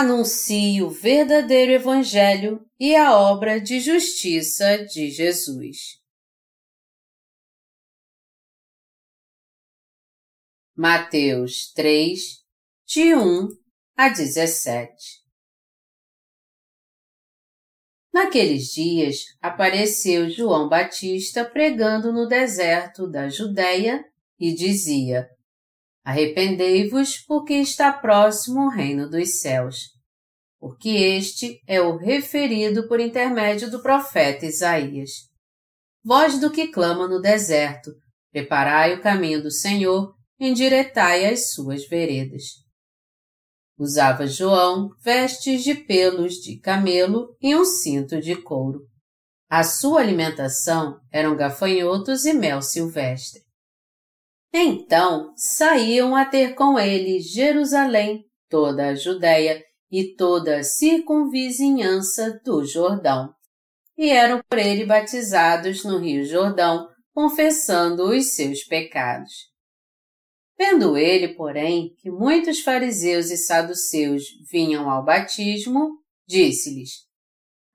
Anuncie o verdadeiro Evangelho e a obra de justiça de Jesus. Mateus 3, de 1 a 17 Naqueles dias apareceu João Batista pregando no deserto da Judéia e dizia: Arrependei-vos, porque está próximo o reino dos céus. Porque este é o referido por intermédio do profeta Isaías. Voz do que clama no deserto, preparai o caminho do Senhor, endireitai as suas veredas. Usava João vestes de pelos de camelo e um cinto de couro. A sua alimentação eram gafanhotos e mel silvestre. Então saíam a ter com ele Jerusalém, toda a Judéia e toda a circunvizinhança do Jordão. E eram por ele batizados no Rio Jordão, confessando os seus pecados. Vendo ele, porém, que muitos fariseus e saduceus vinham ao batismo, disse-lhes: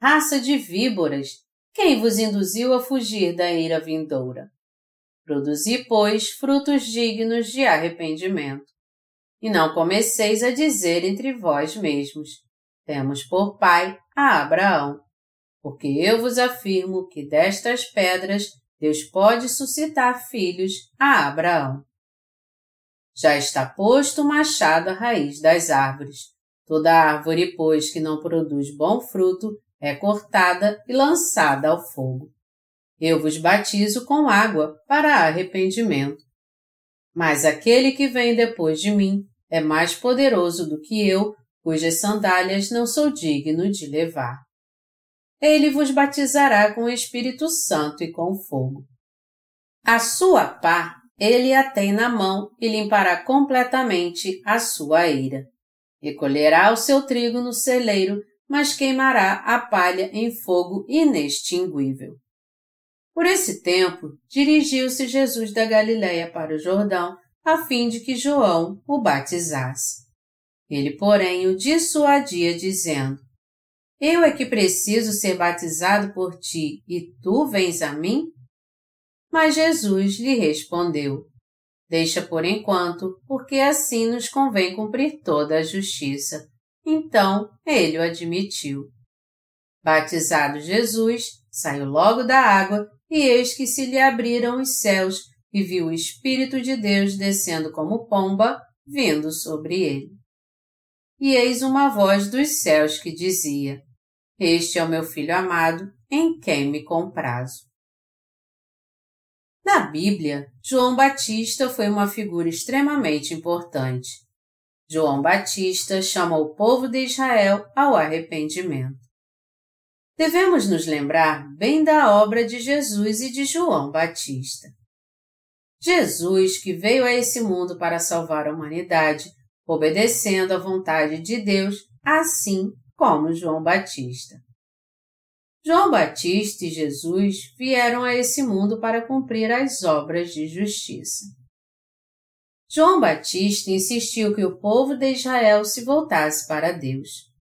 Raça de víboras, quem vos induziu a fugir da ira vindoura? Produzi, pois, frutos dignos de arrependimento. E não comeceis a dizer entre vós mesmos: Temos por pai a Abraão. Porque eu vos afirmo que destas pedras Deus pode suscitar filhos a Abraão. Já está posto o machado à raiz das árvores. Toda árvore, pois, que não produz bom fruto, é cortada e lançada ao fogo. Eu vos batizo com água para arrependimento. Mas aquele que vem depois de mim é mais poderoso do que eu, cujas sandálias não sou digno de levar. Ele vos batizará com o Espírito Santo e com fogo. A sua pá ele a tem na mão e limpará completamente a sua ira. Recolherá o seu trigo no celeiro, mas queimará a palha em fogo inextinguível. Por esse tempo, dirigiu-se Jesus da Galiléia para o Jordão, a fim de que João o batizasse. Ele, porém, o dissuadia, dizendo: Eu é que preciso ser batizado por ti, e tu vens a mim? Mas Jesus lhe respondeu: Deixa por enquanto, porque assim nos convém cumprir toda a justiça. Então ele o admitiu. Batizado Jesus, saiu logo da água e eis que se lhe abriram os céus, e viu o Espírito de Deus descendo como pomba, vindo sobre ele. E eis uma voz dos céus que dizia: Este é o meu filho amado, em quem me comprazo. Na Bíblia, João Batista foi uma figura extremamente importante. João Batista chama o povo de Israel ao arrependimento devemos nos lembrar bem da obra de Jesus e de João Batista. Jesus, que veio a esse mundo para salvar a humanidade, obedecendo à vontade de Deus, assim como João Batista. João Batista e Jesus vieram a esse mundo para cumprir as obras de justiça. João Batista insistiu que o povo de Israel se voltasse para Deus.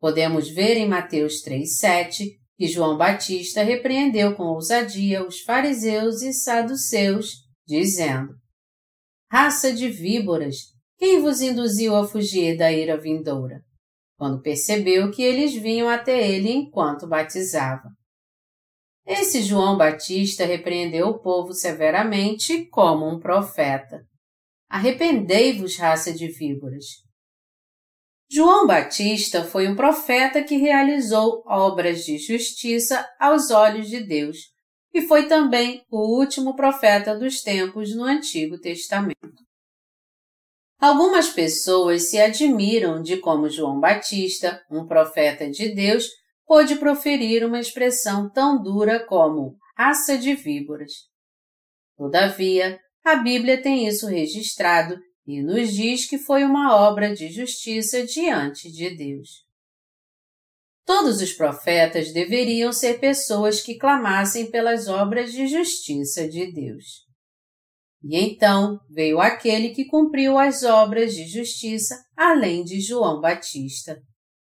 Podemos ver em Mateus 3,7 que João Batista repreendeu com ousadia os fariseus e saduceus, dizendo: Raça de víboras, quem vos induziu a fugir da ira vindoura? Quando percebeu que eles vinham até ele enquanto batizava. Esse João Batista repreendeu o povo severamente como um profeta. Arrependei-vos, raça de víboras. João Batista foi um profeta que realizou obras de justiça aos olhos de Deus e foi também o último profeta dos tempos no Antigo Testamento. Algumas pessoas se admiram de como João Batista, um profeta de Deus, pôde proferir uma expressão tão dura como raça de víboras. Todavia, a Bíblia tem isso registrado e nos diz que foi uma obra de justiça diante de Deus. Todos os profetas deveriam ser pessoas que clamassem pelas obras de justiça de Deus. E então veio aquele que cumpriu as obras de justiça além de João Batista.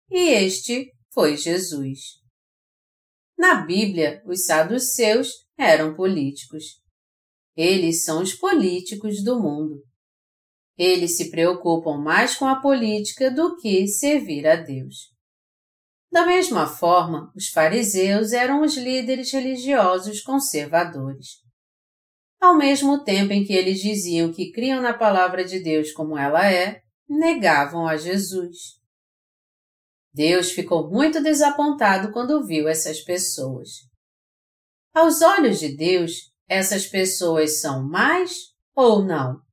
E este foi Jesus. Na Bíblia, os saduceus eram políticos. Eles são os políticos do mundo. Eles se preocupam mais com a política do que servir a Deus. Da mesma forma, os fariseus eram os líderes religiosos conservadores. Ao mesmo tempo em que eles diziam que criam na palavra de Deus como ela é, negavam a Jesus. Deus ficou muito desapontado quando viu essas pessoas. Aos olhos de Deus, essas pessoas são mais ou não?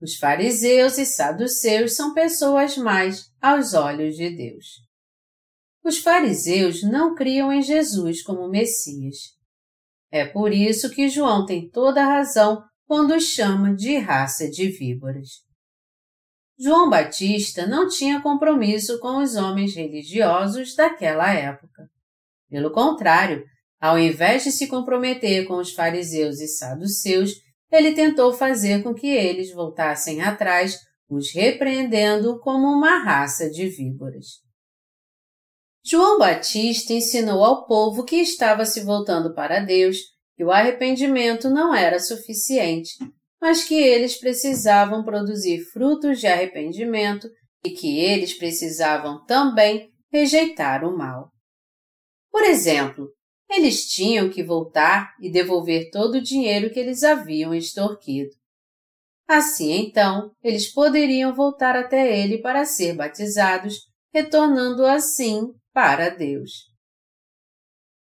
Os fariseus e saduceus são pessoas mais aos olhos de Deus. Os fariseus não criam em Jesus como Messias. É por isso que João tem toda a razão quando os chama de raça de víboras. João Batista não tinha compromisso com os homens religiosos daquela época. Pelo contrário, ao invés de se comprometer com os fariseus e saduceus, ele tentou fazer com que eles voltassem atrás, os repreendendo como uma raça de víboras. João Batista ensinou ao povo que estava se voltando para Deus que o arrependimento não era suficiente mas que eles precisavam produzir frutos de arrependimento e que eles precisavam também rejeitar o mal. Por exemplo, eles tinham que voltar e devolver todo o dinheiro que eles haviam extorquido. Assim, então, eles poderiam voltar até ele para ser batizados, retornando assim para Deus.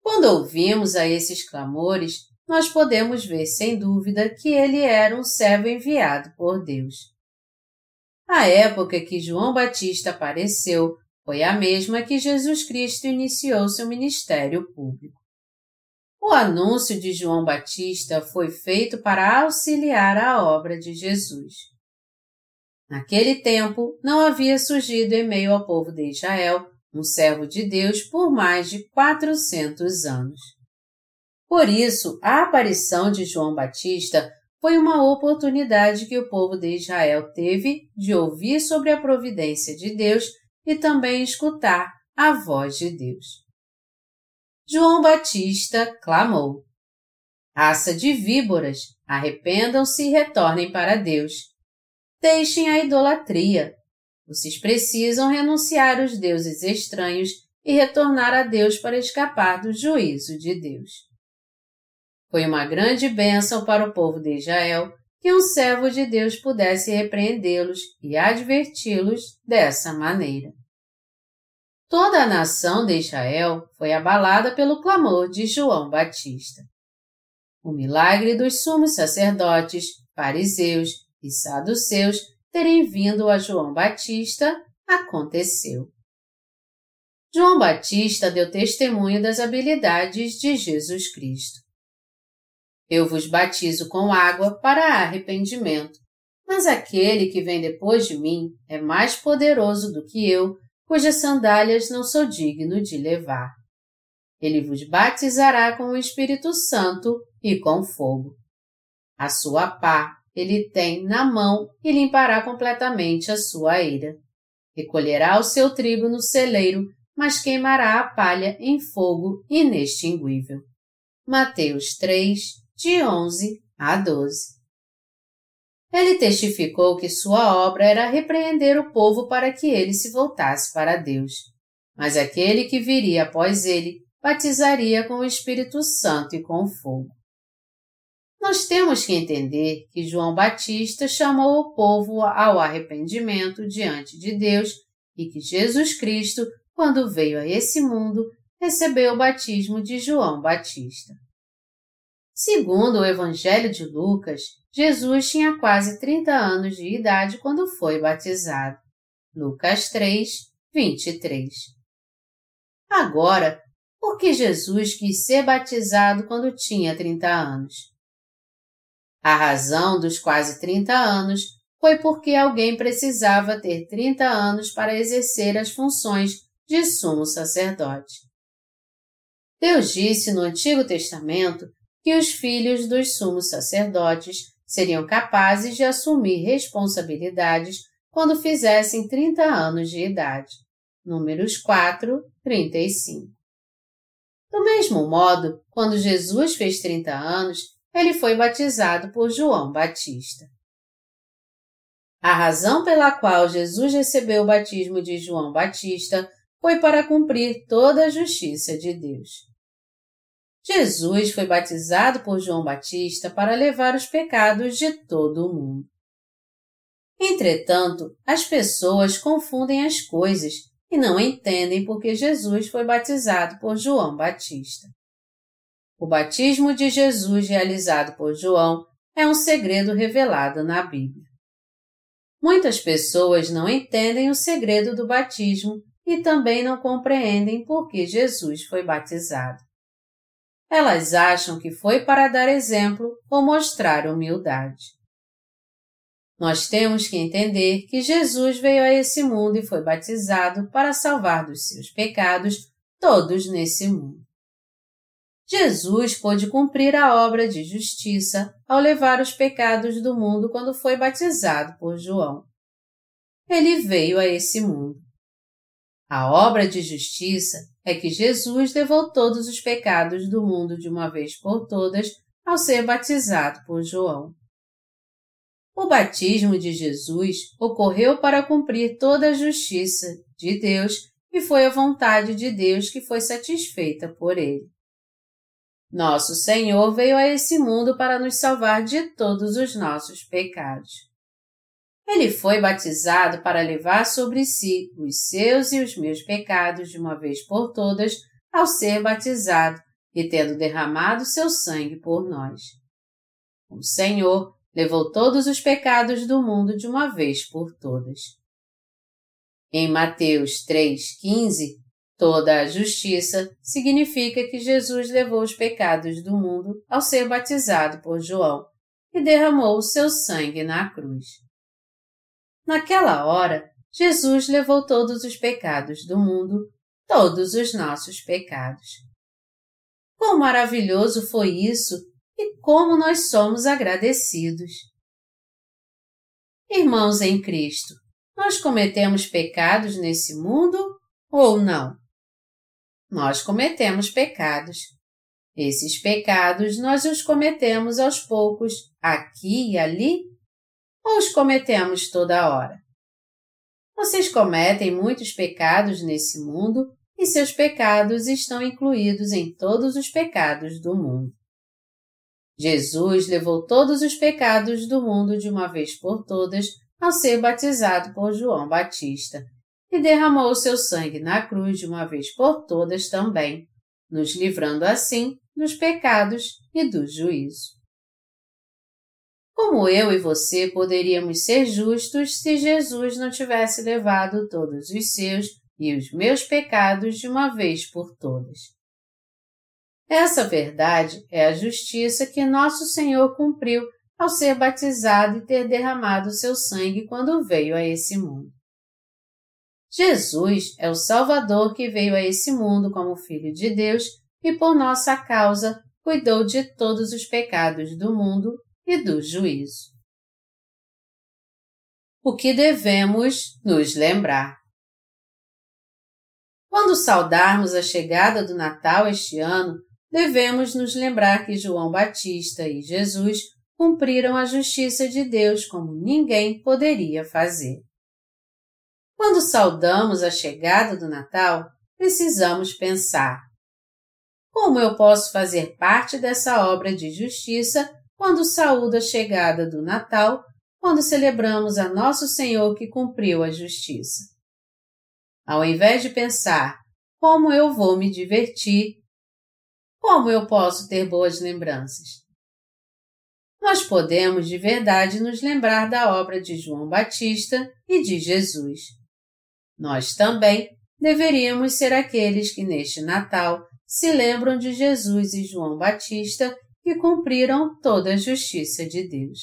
Quando ouvimos a esses clamores, nós podemos ver sem dúvida que ele era um servo enviado por Deus. A época que João Batista apareceu foi a mesma que Jesus Cristo iniciou seu ministério público. Anúncio de João Batista foi feito para auxiliar a obra de Jesus. Naquele tempo, não havia surgido em meio ao povo de Israel um servo de Deus por mais de quatrocentos anos. Por isso, a aparição de João Batista foi uma oportunidade que o povo de Israel teve de ouvir sobre a providência de Deus e também escutar a voz de Deus. João Batista clamou: Raça de víboras, arrependam-se e retornem para Deus. Deixem a idolatria. Vocês precisam renunciar aos deuses estranhos e retornar a Deus para escapar do juízo de Deus. Foi uma grande bênção para o povo de Israel que um servo de Deus pudesse repreendê-los e adverti-los dessa maneira. Toda a nação de Israel foi abalada pelo clamor de João Batista. O milagre dos sumos sacerdotes, fariseus e saduceus terem vindo a João Batista aconteceu. João Batista deu testemunho das habilidades de Jesus Cristo. Eu vos batizo com água para arrependimento, mas aquele que vem depois de mim é mais poderoso do que eu, cujas sandálias não sou digno de levar. Ele vos batizará com o Espírito Santo e com fogo. A sua pá ele tem na mão e limpará completamente a sua eira. Recolherá o seu trigo no celeiro, mas queimará a palha em fogo inextinguível. Mateus 3, de 11 a 12. Ele testificou que sua obra era repreender o povo para que ele se voltasse para Deus. Mas aquele que viria após ele batizaria com o Espírito Santo e com fogo. Nós temos que entender que João Batista chamou o povo ao arrependimento diante de Deus e que Jesus Cristo, quando veio a esse mundo, recebeu o batismo de João Batista. Segundo o Evangelho de Lucas, Jesus tinha quase 30 anos de idade quando foi batizado. Lucas 3, 23. Agora, por que Jesus quis ser batizado quando tinha 30 anos? A razão dos quase 30 anos foi porque alguém precisava ter 30 anos para exercer as funções de sumo sacerdote. Deus disse no Antigo Testamento que os filhos dos sumos sacerdotes seriam capazes de assumir responsabilidades quando fizessem 30 anos de idade. Números 4, 35. Do mesmo modo, quando Jesus fez 30 anos, ele foi batizado por João Batista. A razão pela qual Jesus recebeu o batismo de João Batista foi para cumprir toda a justiça de Deus. Jesus foi batizado por João Batista para levar os pecados de todo o mundo. Entretanto, as pessoas confundem as coisas e não entendem porque Jesus foi batizado por João Batista. O batismo de Jesus realizado por João é um segredo revelado na Bíblia. Muitas pessoas não entendem o segredo do batismo e também não compreendem por que Jesus foi batizado. Elas acham que foi para dar exemplo ou mostrar humildade. Nós temos que entender que Jesus veio a esse mundo e foi batizado para salvar dos seus pecados todos nesse mundo. Jesus pôde cumprir a obra de justiça ao levar os pecados do mundo quando foi batizado por João. Ele veio a esse mundo. A obra de justiça é que Jesus levou todos os pecados do mundo de uma vez por todas ao ser batizado por João. O batismo de Jesus ocorreu para cumprir toda a justiça de Deus e foi a vontade de Deus que foi satisfeita por ele. Nosso Senhor veio a esse mundo para nos salvar de todos os nossos pecados. Ele foi batizado para levar sobre si os seus e os meus pecados de uma vez por todas ao ser batizado e tendo derramado seu sangue por nós. O Senhor levou todos os pecados do mundo de uma vez por todas. Em Mateus 3,15, toda a justiça significa que Jesus levou os pecados do mundo ao ser batizado por João e derramou o seu sangue na cruz. Naquela hora, Jesus levou todos os pecados do mundo, todos os nossos pecados. Quão maravilhoso foi isso e como nós somos agradecidos! Irmãos em Cristo, nós cometemos pecados nesse mundo ou não? Nós cometemos pecados. Esses pecados nós os cometemos aos poucos, aqui e ali, ou os cometemos toda hora? Vocês cometem muitos pecados nesse mundo e seus pecados estão incluídos em todos os pecados do mundo. Jesus levou todos os pecados do mundo de uma vez por todas ao ser batizado por João Batista e derramou seu sangue na cruz de uma vez por todas também, nos livrando assim dos pecados e do juízo. Como eu e você poderíamos ser justos se Jesus não tivesse levado todos os seus e os meus pecados de uma vez por todas? Essa verdade é a justiça que nosso Senhor cumpriu ao ser batizado e ter derramado seu sangue quando veio a esse mundo. Jesus é o Salvador que veio a esse mundo como Filho de Deus e por nossa causa cuidou de todos os pecados do mundo e do juízo. O que devemos nos lembrar? Quando saudarmos a chegada do Natal este ano, devemos nos lembrar que João Batista e Jesus cumpriram a justiça de Deus como ninguém poderia fazer. Quando saudamos a chegada do Natal, precisamos pensar: como eu posso fazer parte dessa obra de justiça quando saúda a chegada do Natal, quando celebramos a Nosso Senhor que cumpriu a justiça. Ao invés de pensar como eu vou me divertir, como eu posso ter boas lembranças? Nós podemos de verdade nos lembrar da obra de João Batista e de Jesus. Nós também deveríamos ser aqueles que neste Natal se lembram de Jesus e João Batista e cumpriram toda a justiça de Deus.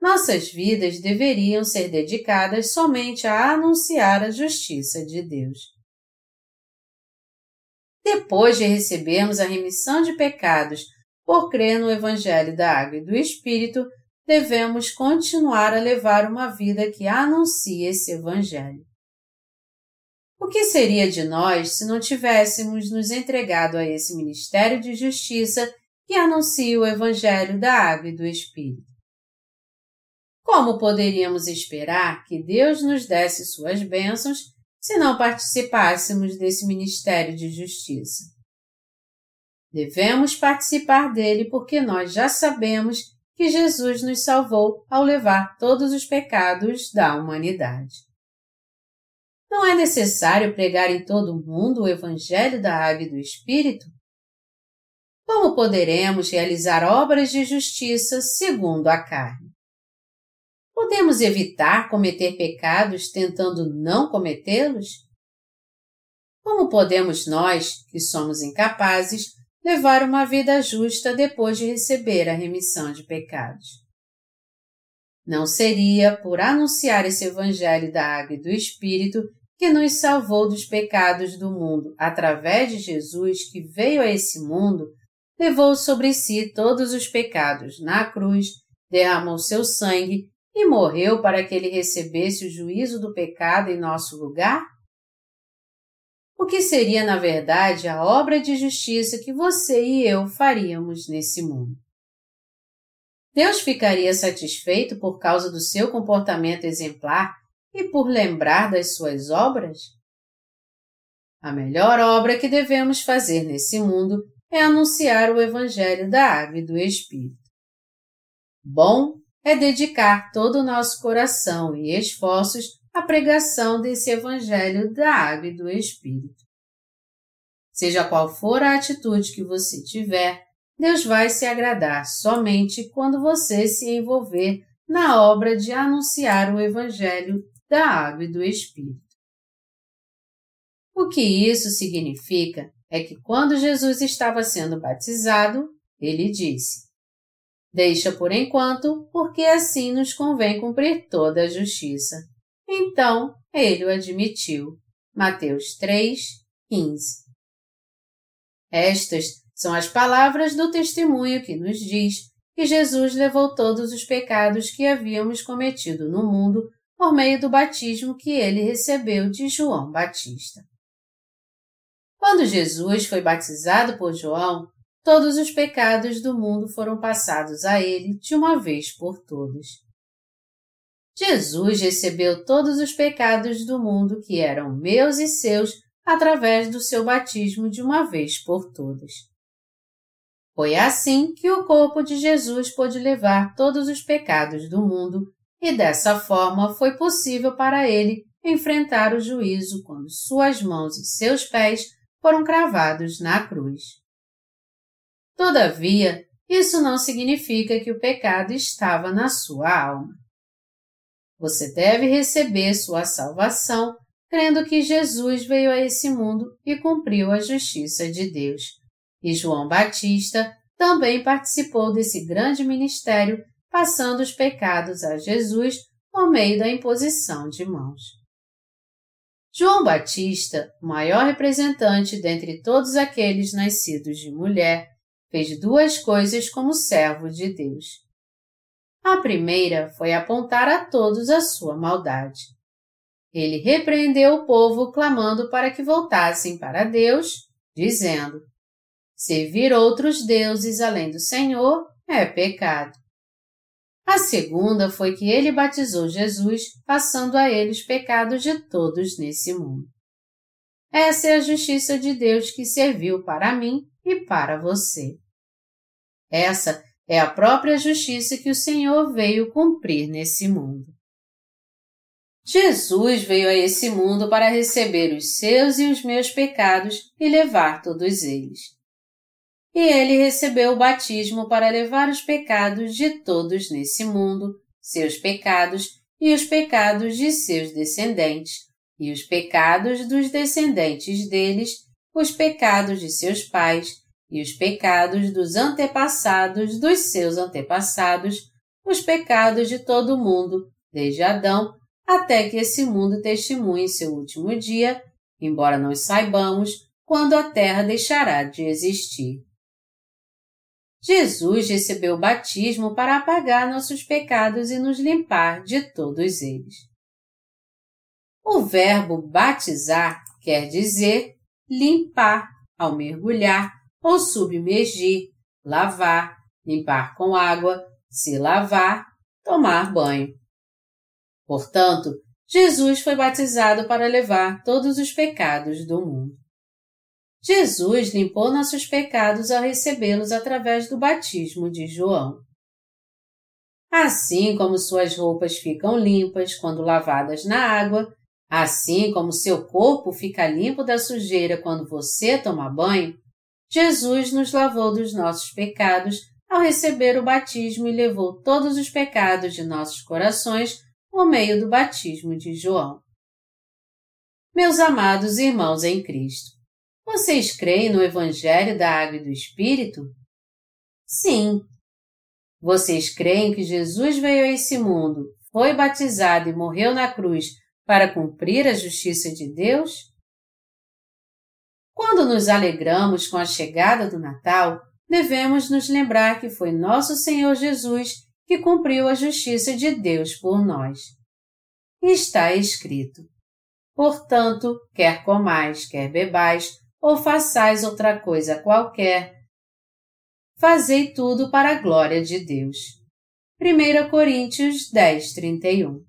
Nossas vidas deveriam ser dedicadas somente a anunciar a justiça de Deus. Depois de recebermos a remissão de pecados por crer no Evangelho da Água e do Espírito, devemos continuar a levar uma vida que anuncia esse Evangelho. O que seria de nós se não tivéssemos nos entregado a esse ministério de justiça que anuncia o Evangelho da Água e do Espírito? Como poderíamos esperar que Deus nos desse suas bênçãos se não participássemos desse ministério de justiça? Devemos participar dele porque nós já sabemos que Jesus nos salvou ao levar todos os pecados da humanidade. Não é necessário pregar em todo o mundo o Evangelho da Água e do Espírito? Como poderemos realizar obras de justiça segundo a carne? Podemos evitar cometer pecados tentando não cometê-los? Como podemos nós, que somos incapazes, levar uma vida justa depois de receber a remissão de pecados? Não seria por anunciar esse Evangelho da Água e do Espírito que nos salvou dos pecados do mundo através de Jesus que veio a esse mundo, levou sobre si todos os pecados na cruz, derramou seu sangue e morreu para que ele recebesse o juízo do pecado em nosso lugar? O que seria, na verdade, a obra de justiça que você e eu faríamos nesse mundo? Deus ficaria satisfeito por causa do seu comportamento exemplar e por lembrar das suas obras? A melhor obra que devemos fazer nesse mundo é anunciar o Evangelho da Água e do Espírito. Bom é dedicar todo o nosso coração e esforços à pregação desse Evangelho da Água e do Espírito. Seja qual for a atitude que você tiver, Deus vai se agradar somente quando você se envolver na obra de anunciar o Evangelho da Água e do Espírito. O que isso significa é que quando Jesus estava sendo batizado, ele disse: Deixa por enquanto, porque assim nos convém cumprir toda a justiça. Então, ele o admitiu. Mateus 3, 15. Estas são as palavras do testemunho que nos diz que Jesus levou todos os pecados que havíamos cometido no mundo por meio do batismo que ele recebeu de João Batista. Quando Jesus foi batizado por João, todos os pecados do mundo foram passados a ele de uma vez por todas. Jesus recebeu todos os pecados do mundo que eram meus e seus através do seu batismo de uma vez por todas. Foi assim que o corpo de Jesus pôde levar todos os pecados do mundo e dessa forma foi possível para ele enfrentar o juízo quando suas mãos e seus pés foram cravados na cruz. Todavia, isso não significa que o pecado estava na sua alma. Você deve receber sua salvação crendo que Jesus veio a esse mundo e cumpriu a justiça de Deus. E João Batista também participou desse grande ministério, passando os pecados a Jesus por meio da imposição de mãos. João Batista, o maior representante dentre todos aqueles nascidos de mulher, fez duas coisas como servo de Deus. A primeira foi apontar a todos a sua maldade. Ele repreendeu o povo clamando para que voltassem para Deus, dizendo: Servir outros deuses além do Senhor é pecado. A segunda foi que ele batizou Jesus, passando a ele os pecados de todos nesse mundo. Essa é a justiça de Deus que serviu para mim e para você. Essa é a própria justiça que o Senhor veio cumprir nesse mundo. Jesus veio a esse mundo para receber os seus e os meus pecados e levar todos eles. E ele recebeu o batismo para levar os pecados de todos nesse mundo, seus pecados e os pecados de seus descendentes, e os pecados dos descendentes deles, os pecados de seus pais, e os pecados dos antepassados dos seus antepassados, os pecados de todo o mundo, desde Adão até que esse mundo testemunhe seu último dia, embora nós saibamos quando a Terra deixará de existir. Jesus recebeu o batismo para apagar nossos pecados e nos limpar de todos eles. O verbo batizar quer dizer limpar ao mergulhar ou submergir, lavar, limpar com água, se lavar, tomar banho. Portanto, Jesus foi batizado para levar todos os pecados do mundo. Jesus limpou nossos pecados ao recebê-los através do batismo de João. Assim como suas roupas ficam limpas quando lavadas na água, assim como seu corpo fica limpo da sujeira quando você toma banho, Jesus nos lavou dos nossos pecados ao receber o batismo e levou todos os pecados de nossos corações por meio do batismo de João. Meus amados irmãos em Cristo, vocês creem no Evangelho da Água e do Espírito? Sim. Vocês creem que Jesus veio a esse mundo, foi batizado e morreu na cruz para cumprir a justiça de Deus? Quando nos alegramos com a chegada do Natal, devemos nos lembrar que foi nosso Senhor Jesus que cumpriu a justiça de Deus por nós. Está escrito: Portanto, quer comais, quer bebais, ou façais outra coisa qualquer, fazei tudo para a glória de Deus. 1 Coríntios 10, 31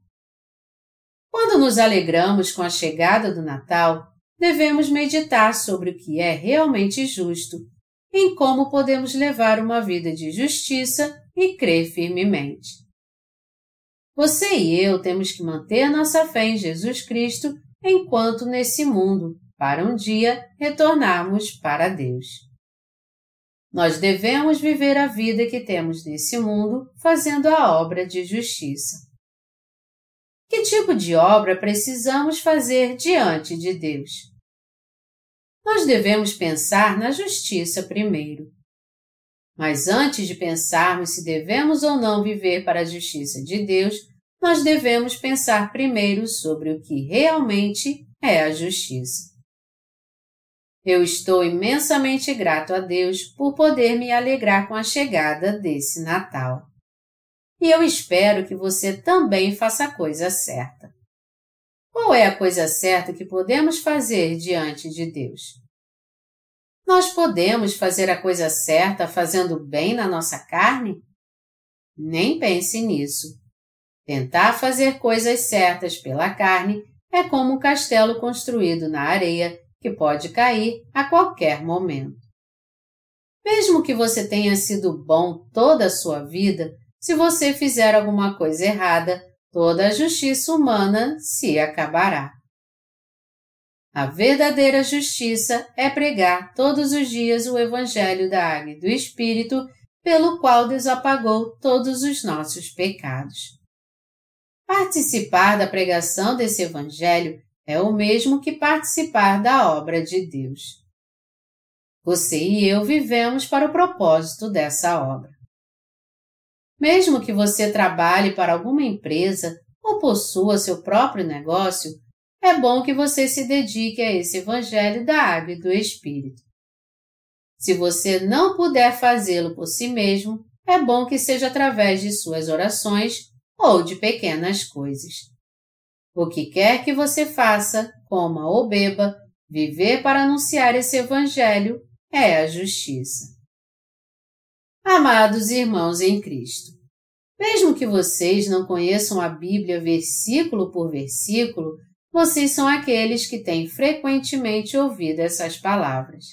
Quando nos alegramos com a chegada do Natal, devemos meditar sobre o que é realmente justo, em como podemos levar uma vida de justiça e crer firmemente. Você e eu temos que manter nossa fé em Jesus Cristo enquanto nesse mundo para um dia retornarmos para Deus. Nós devemos viver a vida que temos nesse mundo fazendo a obra de justiça. Que tipo de obra precisamos fazer diante de Deus? Nós devemos pensar na justiça primeiro. Mas antes de pensarmos se devemos ou não viver para a justiça de Deus, nós devemos pensar primeiro sobre o que realmente é a justiça. Eu estou imensamente grato a Deus por poder me alegrar com a chegada desse Natal. E eu espero que você também faça a coisa certa. Qual é a coisa certa que podemos fazer diante de Deus? Nós podemos fazer a coisa certa fazendo bem na nossa carne? Nem pense nisso. Tentar fazer coisas certas pela carne é como um castelo construído na areia que pode cair a qualquer momento. Mesmo que você tenha sido bom toda a sua vida, se você fizer alguma coisa errada, toda a justiça humana se acabará. A verdadeira justiça é pregar todos os dias o Evangelho da Água e do Espírito, pelo qual Deus apagou todos os nossos pecados. Participar da pregação desse Evangelho é o mesmo que participar da obra de Deus. Você e eu vivemos para o propósito dessa obra. Mesmo que você trabalhe para alguma empresa ou possua seu próprio negócio, é bom que você se dedique a esse Evangelho da Água e do Espírito. Se você não puder fazê-lo por si mesmo, é bom que seja através de suas orações ou de pequenas coisas. O que quer que você faça, coma ou beba, viver para anunciar esse Evangelho é a justiça. Amados irmãos em Cristo, mesmo que vocês não conheçam a Bíblia versículo por versículo, vocês são aqueles que têm frequentemente ouvido essas palavras.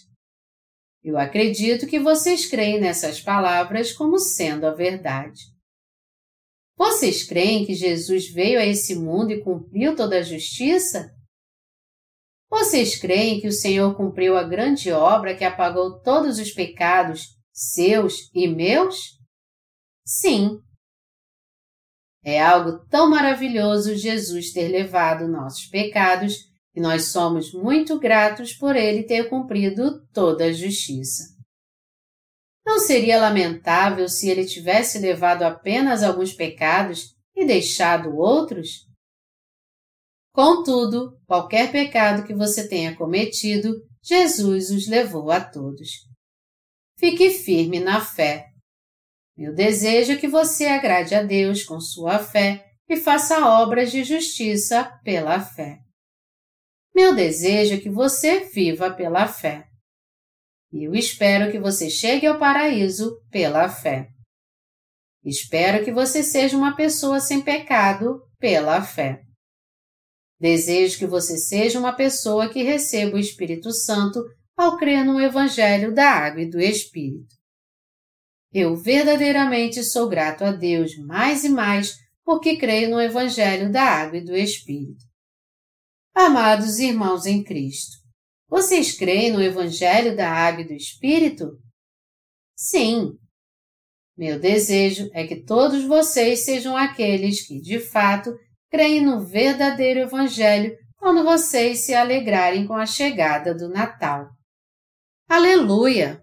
Eu acredito que vocês creem nessas palavras como sendo a verdade. Vocês creem que Jesus veio a esse mundo e cumpriu toda a justiça? Vocês creem que o Senhor cumpriu a grande obra que apagou todos os pecados, seus e meus? Sim. É algo tão maravilhoso Jesus ter levado nossos pecados e nós somos muito gratos por ele ter cumprido toda a justiça. Não seria lamentável se ele tivesse levado apenas alguns pecados e deixado outros? Contudo, qualquer pecado que você tenha cometido, Jesus os levou a todos. Fique firme na fé, Meu desejo é que você agrade a Deus com sua fé e faça obras de justiça pela fé. Meu desejo é que você viva pela fé. E eu espero que você chegue ao paraíso pela fé. Espero que você seja uma pessoa sem pecado pela fé. Desejo que você seja uma pessoa que receba o Espírito Santo ao crer no Evangelho da Água e do Espírito. Eu verdadeiramente sou grato a Deus mais e mais porque creio no Evangelho da Água e do Espírito. Amados irmãos em Cristo, vocês creem no Evangelho da Água e do Espírito? Sim. Meu desejo é que todos vocês sejam aqueles que, de fato, creem no verdadeiro Evangelho quando vocês se alegrarem com a chegada do Natal. Aleluia!